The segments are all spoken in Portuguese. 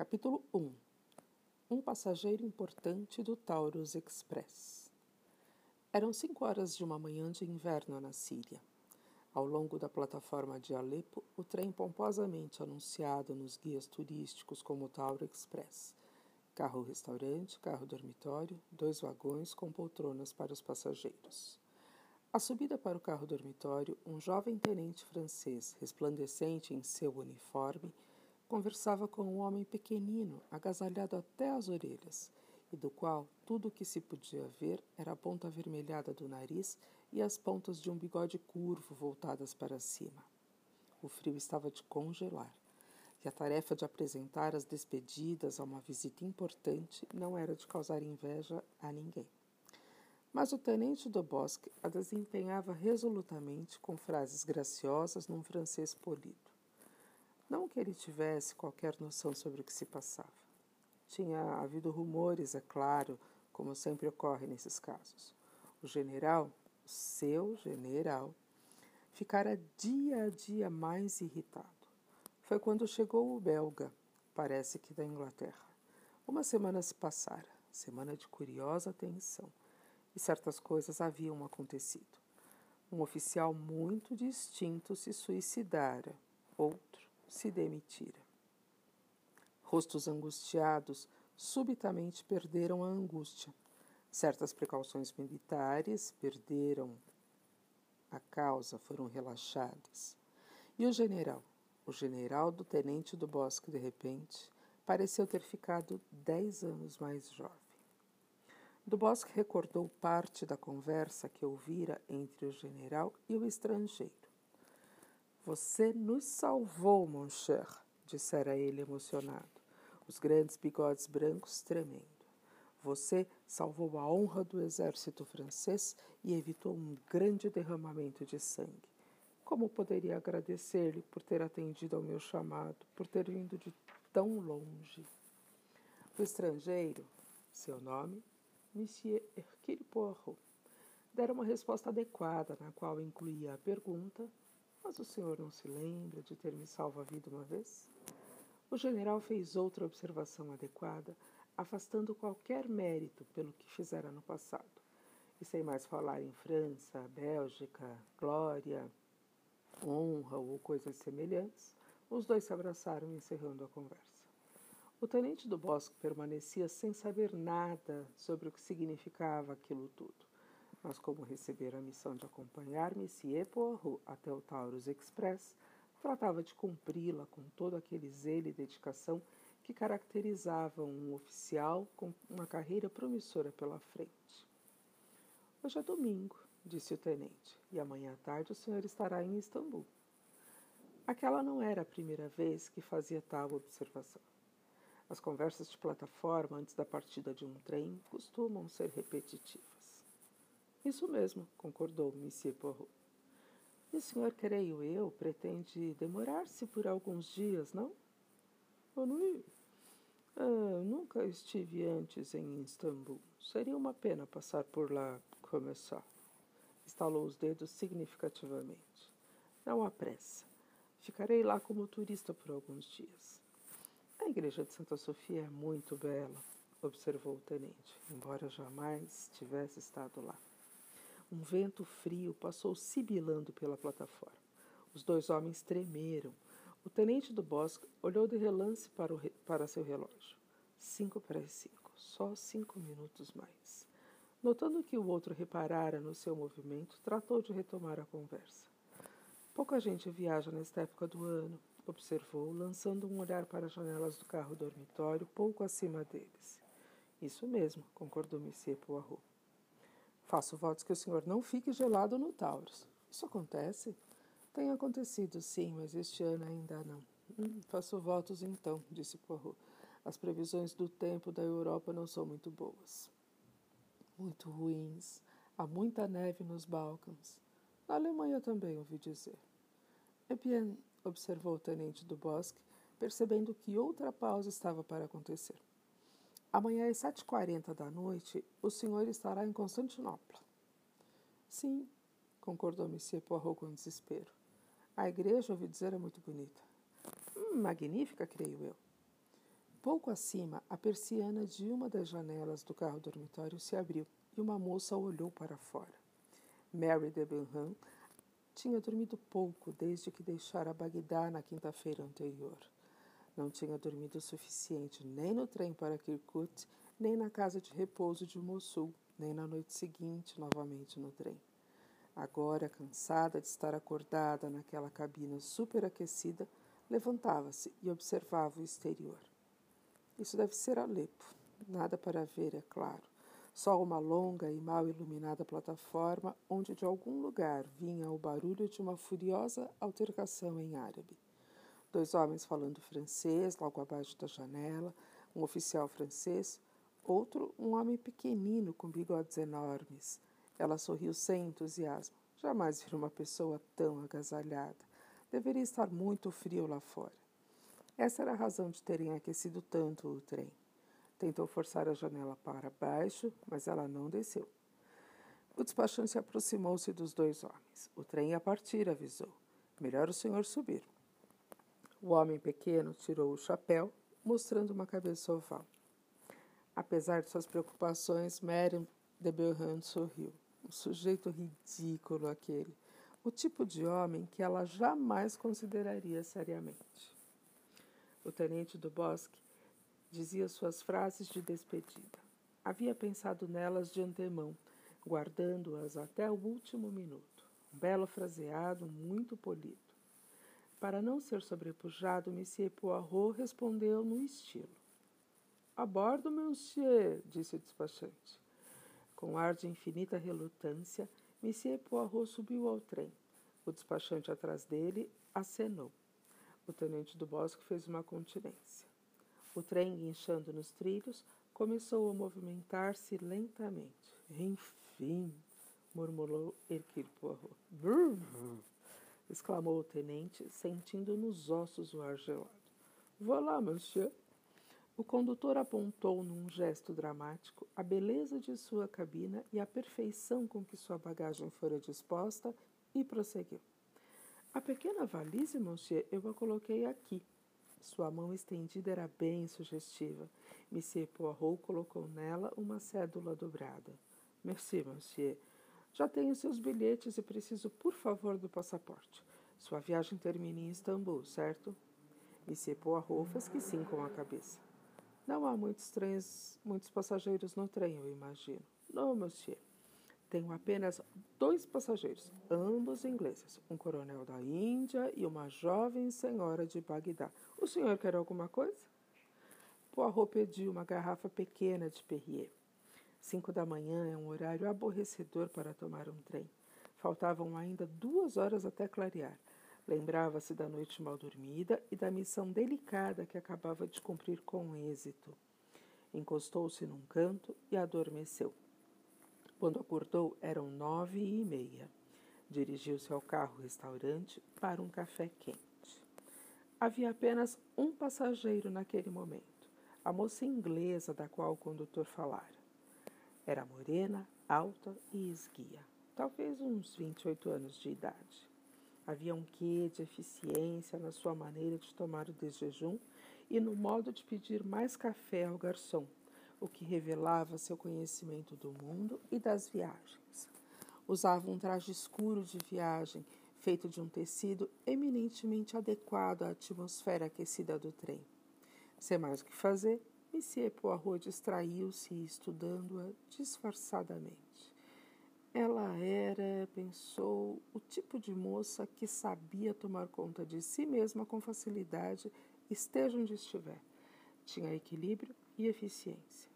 Capítulo 1 Um passageiro importante do Taurus Express. Eram cinco horas de uma manhã de inverno na Síria. Ao longo da plataforma de Alepo, o trem pomposamente anunciado nos guias turísticos como Tauro Express. Carro-restaurante, carro-dormitório, dois vagões com poltronas para os passageiros. A subida para o carro-dormitório, um jovem tenente francês, resplandecente em seu uniforme, conversava com um homem pequenino, agasalhado até as orelhas, e do qual tudo o que se podia ver era a ponta avermelhada do nariz e as pontas de um bigode curvo voltadas para cima. O frio estava de congelar, e a tarefa de apresentar as despedidas a uma visita importante não era de causar inveja a ninguém. Mas o tenente do Bosque a desempenhava resolutamente com frases graciosas num francês polido. Não que ele tivesse qualquer noção sobre o que se passava. Tinha havido rumores, é claro, como sempre ocorre nesses casos. O general, o seu general, ficara dia a dia mais irritado. Foi quando chegou o belga, parece que da Inglaterra. Uma semana se passara, semana de curiosa tensão, e certas coisas haviam acontecido. Um oficial muito distinto se suicidara, outro se demitira. Rostos angustiados subitamente perderam a angústia. Certas precauções militares perderam a causa, foram relaxadas. E o general, o general do tenente do Bosque, de repente, pareceu ter ficado dez anos mais jovem. Do Bosque recordou parte da conversa que ouvira entre o general e o estrangeiro. Você nos salvou, mon cher, dissera ele emocionado, os grandes bigodes brancos tremendo. Você salvou a honra do exército francês e evitou um grande derramamento de sangue. Como poderia agradecer-lhe por ter atendido ao meu chamado, por ter vindo de tão longe? O estrangeiro, seu nome, Monsieur Hercule Poirot, dera uma resposta adequada, na qual incluía a pergunta mas o senhor não se lembra de ter me salvo a vida uma vez? O general fez outra observação adequada, afastando qualquer mérito pelo que fizera no passado. E sem mais falar em França, Bélgica, glória, honra ou coisas semelhantes, os dois se abraçaram encerrando a conversa. O tenente do Bosque permanecia sem saber nada sobre o que significava aquilo tudo mas como receber a missão de acompanhar Monsieur Poirot até o Taurus Express, tratava de cumpri-la com todo aquele zelo e dedicação que caracterizavam um oficial com uma carreira promissora pela frente. Hoje é domingo, disse o tenente, e amanhã à tarde o senhor estará em Istambul. Aquela não era a primeira vez que fazia tal observação. As conversas de plataforma antes da partida de um trem costumam ser repetitivas. Isso mesmo, concordou Monsieur Poirot. E o senhor, creio eu, pretende demorar-se por alguns dias, não? Onnui. Ah, nunca estive antes em Istambul. Seria uma pena passar por lá começar. Estalou os dedos significativamente. Não há pressa. Ficarei lá como turista por alguns dias. A igreja de Santa Sofia é muito bela, observou o tenente, embora jamais tivesse estado lá. Um vento frio passou sibilando pela plataforma. Os dois homens tremeram. O tenente do bosque olhou de relance para, re... para seu relógio. Cinco para as cinco. Só cinco minutos mais. Notando que o outro reparara no seu movimento, tratou de retomar a conversa. Pouca gente viaja nesta época do ano, observou, lançando um olhar para as janelas do carro dormitório pouco acima deles. Isso mesmo, concordou Monsieur Poirot. Faço votos que o senhor não fique gelado no Taurus. Isso acontece? Tem acontecido, sim, mas este ano ainda não. Hum, faço votos então, disse Poirot. As previsões do tempo da Europa não são muito boas. Muito ruins. Há muita neve nos Balcãs. Na Alemanha também, ouvi dizer. Bien, observou o tenente do Bosque, percebendo que outra pausa estava para acontecer. Amanhã às sete e quarenta da noite, o senhor estará em Constantinopla. Sim, concordou Monsieur Poirot com desespero. A igreja, ouvi dizer, é muito bonita. Hum, magnífica, creio eu. Pouco acima, a persiana de uma das janelas do carro dormitório se abriu e uma moça olhou para fora. Mary Debenham tinha dormido pouco desde que deixara Bagdá na quinta-feira anterior. Não tinha dormido o suficiente nem no trem para Kirkuk, nem na casa de repouso de Mossul, nem na noite seguinte, novamente no trem. Agora, cansada de estar acordada naquela cabina superaquecida, levantava-se e observava o exterior. Isso deve ser Alepo. Nada para ver, é claro. Só uma longa e mal iluminada plataforma onde de algum lugar vinha o barulho de uma furiosa altercação em árabe. Dois homens falando francês logo abaixo da janela, um oficial francês, outro um homem pequenino com bigodes enormes. Ela sorriu sem entusiasmo. Jamais vi uma pessoa tão agasalhada. Deveria estar muito frio lá fora. Essa era a razão de terem aquecido tanto o trem. Tentou forçar a janela para baixo, mas ela não desceu. O despachante aproximou-se dos dois homens. O trem ia partir, avisou. Melhor o senhor subir. O homem pequeno tirou o chapéu, mostrando uma cabeça oval. Apesar de suas preocupações, Mary de Belhand sorriu. Um sujeito ridículo aquele. O tipo de homem que ela jamais consideraria seriamente. O tenente do bosque dizia suas frases de despedida. Havia pensado nelas de antemão, guardando-as até o último minuto. Um belo fraseado, muito polido. Para não ser sobrepujado, Monsieur Poirot respondeu no estilo. A bordo, monsieur, disse o despachante. Com ar de infinita relutância, Monsieur Poirot subiu ao trem. O despachante atrás dele acenou. O tenente do bosque fez uma continência. O trem, guinchando nos trilhos, começou a movimentar-se lentamente. Enfim, murmurou Hercule Poirot. Exclamou o tenente, sentindo nos ossos o ar gelado. Vá lá, monsieur. O condutor apontou num gesto dramático a beleza de sua cabina e a perfeição com que sua bagagem fora disposta e prosseguiu. A pequena valise, monsieur, eu a coloquei aqui. Sua mão estendida era bem sugestiva. Monsieur Poirot colocou nela uma cédula dobrada. Merci, monsieur. Já tenho seus bilhetes e preciso, por favor, do passaporte. Sua viagem termina em Istambul, certo? Monsieur Poirot fez que sim com a cabeça. Não há muitos trens, muitos passageiros no trem, eu imagino. Não, monsieur. Tenho apenas dois passageiros, ambos ingleses, um coronel da Índia e uma jovem senhora de Bagdá. O senhor quer alguma coisa? Poirot pediu uma garrafa pequena de Perrier. Cinco da manhã é um horário aborrecedor para tomar um trem. Faltavam ainda duas horas até clarear. Lembrava-se da noite mal dormida e da missão delicada que acabava de cumprir com êxito. Encostou-se num canto e adormeceu. Quando acordou, eram nove e meia. Dirigiu-se ao carro-restaurante para um café quente. Havia apenas um passageiro naquele momento, a moça inglesa da qual o condutor falara. Era morena, alta e esguia, talvez uns 28 anos de idade. Havia um quê de eficiência na sua maneira de tomar o desjejum e no modo de pedir mais café ao garçom o que revelava seu conhecimento do mundo e das viagens. Usava um traje escuro de viagem, feito de um tecido eminentemente adequado à atmosfera aquecida do trem. Sem mais o que fazer, Monsieur Poirot distraiu-se estudando-a disfarçadamente. Ela era, pensou, o tipo de moça que sabia tomar conta de si mesma com facilidade, esteja onde estiver. Tinha equilíbrio e eficiência.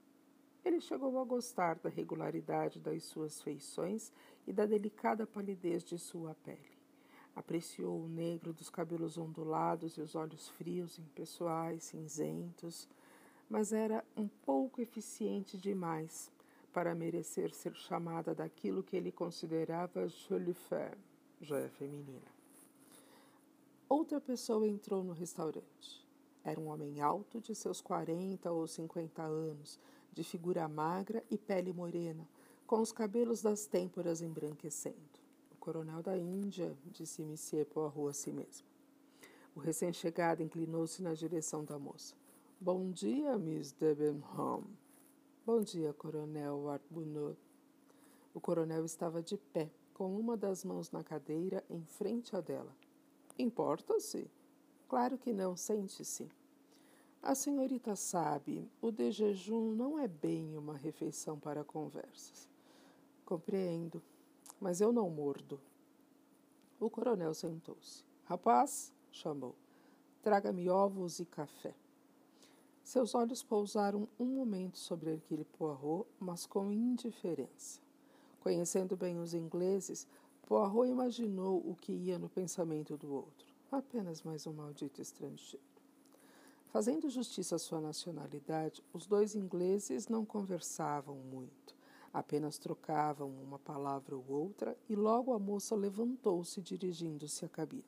Ele chegou a gostar da regularidade das suas feições e da delicada palidez de sua pele. Apreciou o negro dos cabelos ondulados e os olhos frios, impessoais, cinzentos, mas era um pouco eficiente demais para merecer ser chamada daquilo que ele considerava jolie femme, joia feminina. Outra pessoa entrou no restaurante. Era um homem alto, de seus quarenta ou cinquenta anos, de figura magra e pele morena, com os cabelos das têmporas embranquecendo. O coronel da Índia, disse Monsieur Poirot a si mesmo. O recém-chegado inclinou-se na direção da moça. Bom dia, Miss Debenham. Bom dia, Coronel Arbuthnot. O coronel estava de pé, com uma das mãos na cadeira em frente a dela. Importa-se? Claro que não, sente-se. A senhorita sabe, o de jejum não é bem uma refeição para conversas. Compreendo, mas eu não mordo. O coronel sentou-se. Rapaz, chamou, traga-me ovos e café. Seus olhos pousaram um momento sobre Hercule Poirot, mas com indiferença. Conhecendo bem os ingleses, Poirot imaginou o que ia no pensamento do outro. Apenas mais um maldito estrangeiro. Fazendo justiça à sua nacionalidade, os dois ingleses não conversavam muito, apenas trocavam uma palavra ou outra e logo a moça levantou-se dirigindo-se à cabine.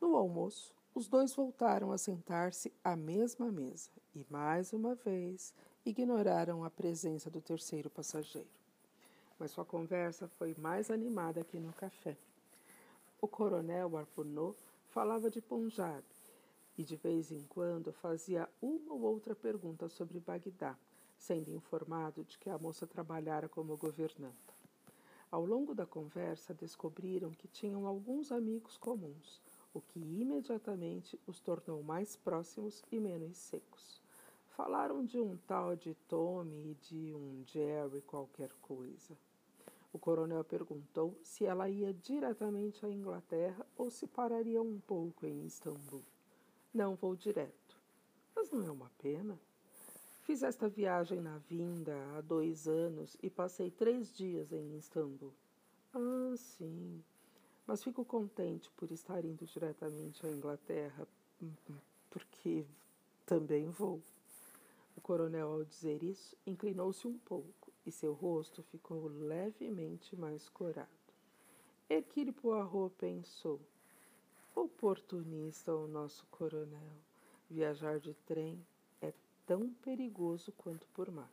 No almoço, os dois voltaram a sentar-se à mesma mesa e, mais uma vez, ignoraram a presença do terceiro passageiro. Mas sua conversa foi mais animada que no café. O coronel Arpunot falava de Punjab e de vez em quando fazia uma ou outra pergunta sobre Bagdá, sendo informado de que a moça trabalhara como governanta. Ao longo da conversa, descobriram que tinham alguns amigos comuns, o que imediatamente os tornou mais próximos e menos secos. Falaram de um tal de Tommy e de um Jerry qualquer coisa. O coronel perguntou se ela ia diretamente à Inglaterra ou se pararia um pouco em Istambul. Não vou direto. Mas não é uma pena? Fiz esta viagem na vinda há dois anos e passei três dias em Istambul. Ah, sim. Mas fico contente por estar indo diretamente à Inglaterra, porque também vou. O coronel, ao dizer isso, inclinou-se um pouco e seu rosto ficou levemente mais corado. Hercule Poirot pensou: Oportunista o nosso coronel. Viajar de trem é tão perigoso quanto por mar.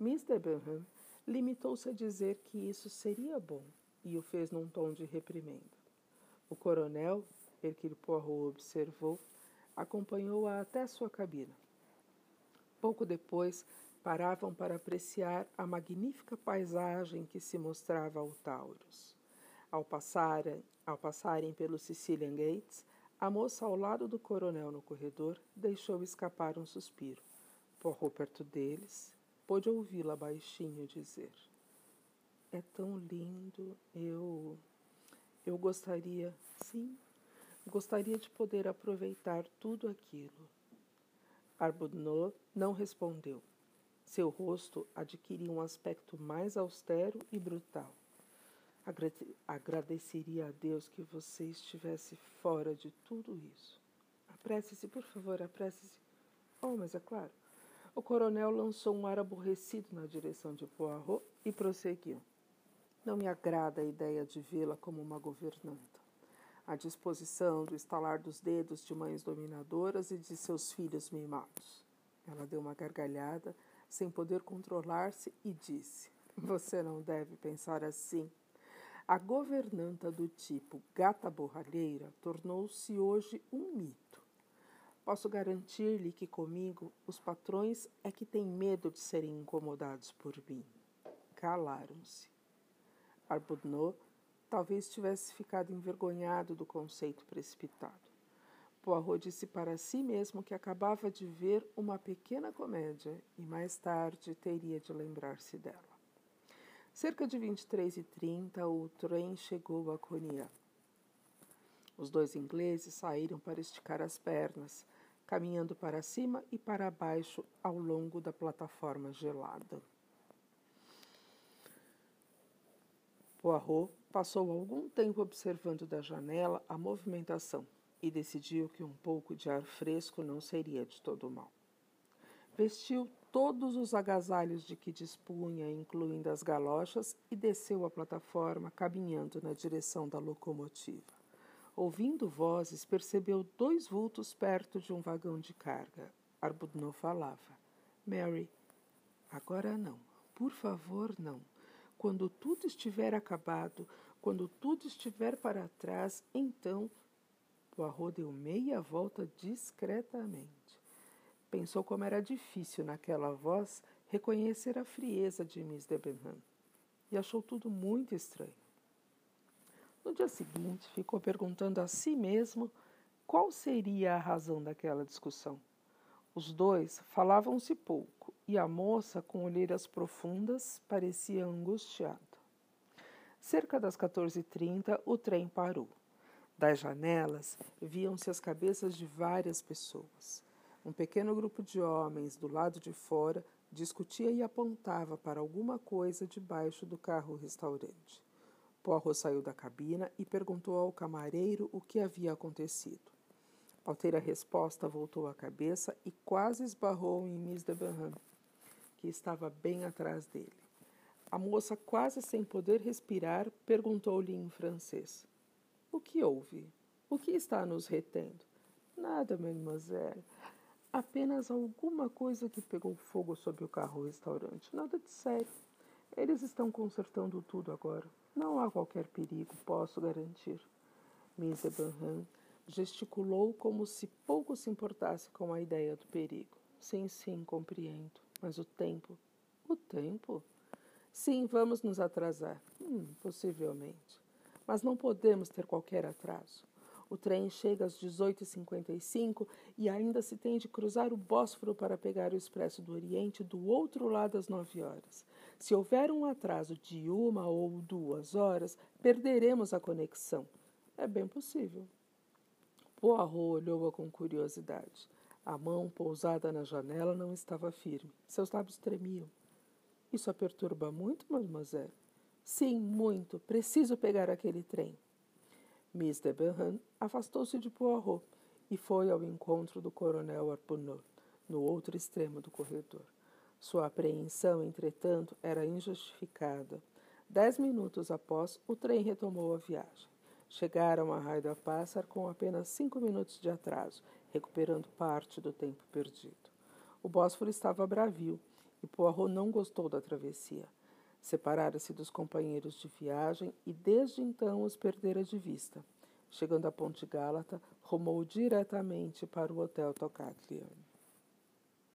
Miss Debenham limitou-se a dizer que isso seria bom e o fez num tom de reprimenda. O coronel, Hercule Poirot observou, acompanhou-a até sua cabina. Pouco depois, paravam para apreciar a magnífica paisagem que se mostrava ao Taurus. Ao passarem, ao passarem pelo Sicilian Gates, a moça ao lado do coronel no corredor deixou escapar um suspiro. Porrou perto deles, pôde ouvi-la baixinho dizer: É tão lindo, eu. Eu gostaria, sim, gostaria de poder aproveitar tudo aquilo. Arbuthnot não respondeu. Seu rosto adquiria um aspecto mais austero e brutal. Agradeceria a Deus que você estivesse fora de tudo isso. Apresse-se, por favor, apresse-se. Oh, mas é claro. O coronel lançou um ar aborrecido na direção de Poirot e prosseguiu. Não me agrada a ideia de vê-la como uma governanta. A disposição do estalar dos dedos de mães dominadoras e de seus filhos mimados. Ela deu uma gargalhada, sem poder controlar-se, e disse: Você não deve pensar assim. A governanta do tipo gata borralheira tornou-se hoje um mito. Posso garantir-lhe que comigo os patrões é que têm medo de serem incomodados por mim. Calaram-se. Arbuthnot talvez tivesse ficado envergonhado do conceito precipitado. Poirot disse para si mesmo que acabava de ver uma pequena comédia e mais tarde teria de lembrar-se dela. Cerca de 23 e 30 o trem chegou a Conia. Os dois ingleses saíram para esticar as pernas, caminhando para cima e para baixo ao longo da plataforma gelada. Poirot passou algum tempo observando da janela a movimentação e decidiu que um pouco de ar fresco não seria de todo mal. Vestiu todos os agasalhos de que dispunha, incluindo as galochas, e desceu a plataforma, caminhando na direção da locomotiva. Ouvindo vozes, percebeu dois vultos perto de um vagão de carga. Arbuthnot falava. Mary, agora não. Por favor, não. Quando tudo estiver acabado, quando tudo estiver para trás, então. Poirot deu meia volta discretamente. Pensou como era difícil naquela voz reconhecer a frieza de Miss Debenham e achou tudo muito estranho. No dia seguinte, ficou perguntando a si mesmo qual seria a razão daquela discussão. Os dois falavam-se pouco e a moça, com olheiras profundas, parecia angustiada. Cerca das 14h30, o trem parou. Das janelas viam-se as cabeças de várias pessoas. Um pequeno grupo de homens do lado de fora discutia e apontava para alguma coisa debaixo do carro-restaurante. Poirot saiu da cabina e perguntou ao camareiro o que havia acontecido. Ao ter a resposta, voltou a cabeça e quase esbarrou em Miss de Benham, que estava bem atrás dele. A moça, quase sem poder respirar, perguntou-lhe em francês: O que houve? O que está nos retendo? Nada, mademoiselle. Apenas alguma coisa que pegou fogo sob o carro-restaurante. Nada de sério. Eles estão consertando tudo agora. Não há qualquer perigo, posso garantir. Miss Ebenham Gesticulou como se pouco se importasse com a ideia do perigo. Sim, sim, compreendo. Mas o tempo? O tempo? Sim, vamos nos atrasar. Hum, possivelmente. Mas não podemos ter qualquer atraso. O trem chega às 18h55 e ainda se tem de cruzar o Bósforo para pegar o Expresso do Oriente do outro lado às 9 horas. Se houver um atraso de uma ou duas horas, perderemos a conexão. É bem possível. Poirot olhou-a com curiosidade. A mão pousada na janela não estava firme. Seus lábios tremiam. Isso a perturba muito, mademoiselle? Sim, muito. Preciso pegar aquele trem. Miss de afastou-se de Poirot e foi ao encontro do coronel Arpunot, no outro extremo do corredor. Sua apreensão, entretanto, era injustificada. Dez minutos após, o trem retomou a viagem. Chegaram a Raio Pássaro com apenas cinco minutos de atraso, recuperando parte do tempo perdido. O Bósforo estava bravio e Poirot não gostou da travessia. Separara-se dos companheiros de viagem e desde então os perdera de vista. Chegando à Ponte Gálata, rumou diretamente para o Hotel Tocaglione.